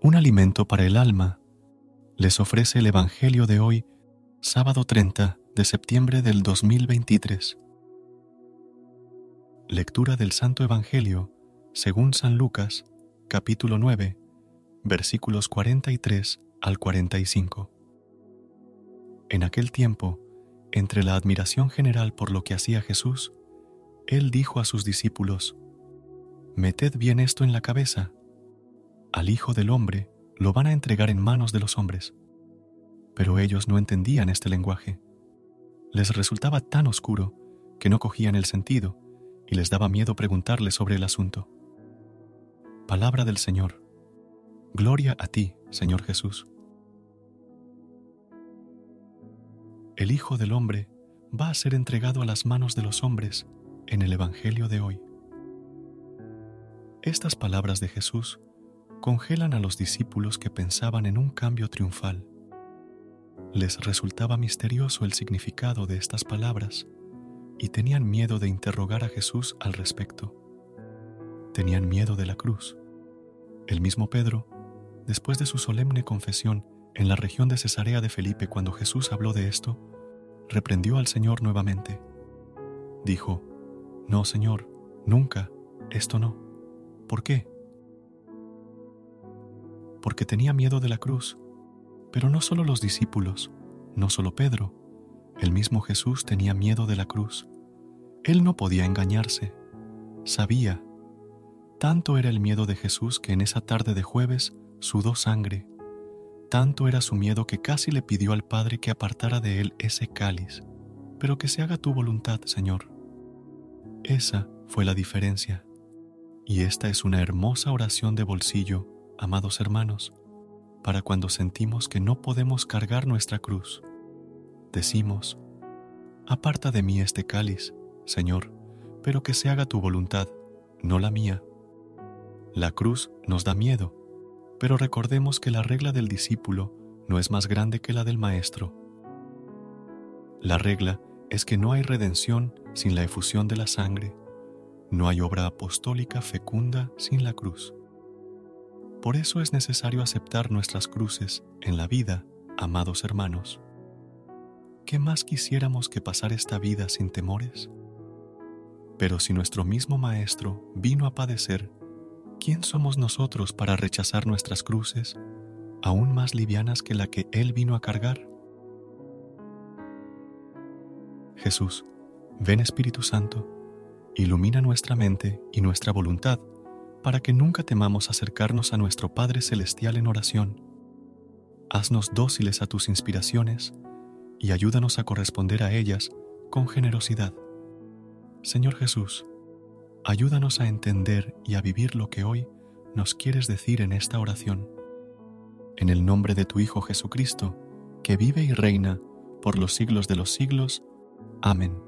Un alimento para el alma, les ofrece el Evangelio de hoy, sábado 30 de septiembre del 2023. Lectura del Santo Evangelio según San Lucas, capítulo 9, versículos 43 al 45. En aquel tiempo, entre la admiración general por lo que hacía Jesús, él dijo a sus discípulos, Meted bien esto en la cabeza al Hijo del Hombre lo van a entregar en manos de los hombres. Pero ellos no entendían este lenguaje. Les resultaba tan oscuro que no cogían el sentido y les daba miedo preguntarle sobre el asunto. Palabra del Señor. Gloria a ti, Señor Jesús. El Hijo del Hombre va a ser entregado a las manos de los hombres en el Evangelio de hoy. Estas palabras de Jesús congelan a los discípulos que pensaban en un cambio triunfal. Les resultaba misterioso el significado de estas palabras y tenían miedo de interrogar a Jesús al respecto. Tenían miedo de la cruz. El mismo Pedro, después de su solemne confesión en la región de Cesarea de Felipe cuando Jesús habló de esto, reprendió al Señor nuevamente. Dijo, No, Señor, nunca, esto no. ¿Por qué? Porque tenía miedo de la cruz. Pero no solo los discípulos, no solo Pedro, el mismo Jesús tenía miedo de la cruz. Él no podía engañarse, sabía. Tanto era el miedo de Jesús que en esa tarde de jueves sudó sangre. Tanto era su miedo que casi le pidió al Padre que apartara de él ese cáliz, pero que se haga tu voluntad, Señor. Esa fue la diferencia. Y esta es una hermosa oración de bolsillo amados hermanos, para cuando sentimos que no podemos cargar nuestra cruz. Decimos, Aparta de mí este cáliz, Señor, pero que se haga tu voluntad, no la mía. La cruz nos da miedo, pero recordemos que la regla del discípulo no es más grande que la del Maestro. La regla es que no hay redención sin la efusión de la sangre, no hay obra apostólica fecunda sin la cruz. Por eso es necesario aceptar nuestras cruces en la vida, amados hermanos. ¿Qué más quisiéramos que pasar esta vida sin temores? Pero si nuestro mismo Maestro vino a padecer, ¿quién somos nosotros para rechazar nuestras cruces, aún más livianas que la que Él vino a cargar? Jesús, ven Espíritu Santo, ilumina nuestra mente y nuestra voluntad para que nunca temamos acercarnos a nuestro Padre Celestial en oración. Haznos dóciles a tus inspiraciones y ayúdanos a corresponder a ellas con generosidad. Señor Jesús, ayúdanos a entender y a vivir lo que hoy nos quieres decir en esta oración. En el nombre de tu Hijo Jesucristo, que vive y reina por los siglos de los siglos. Amén.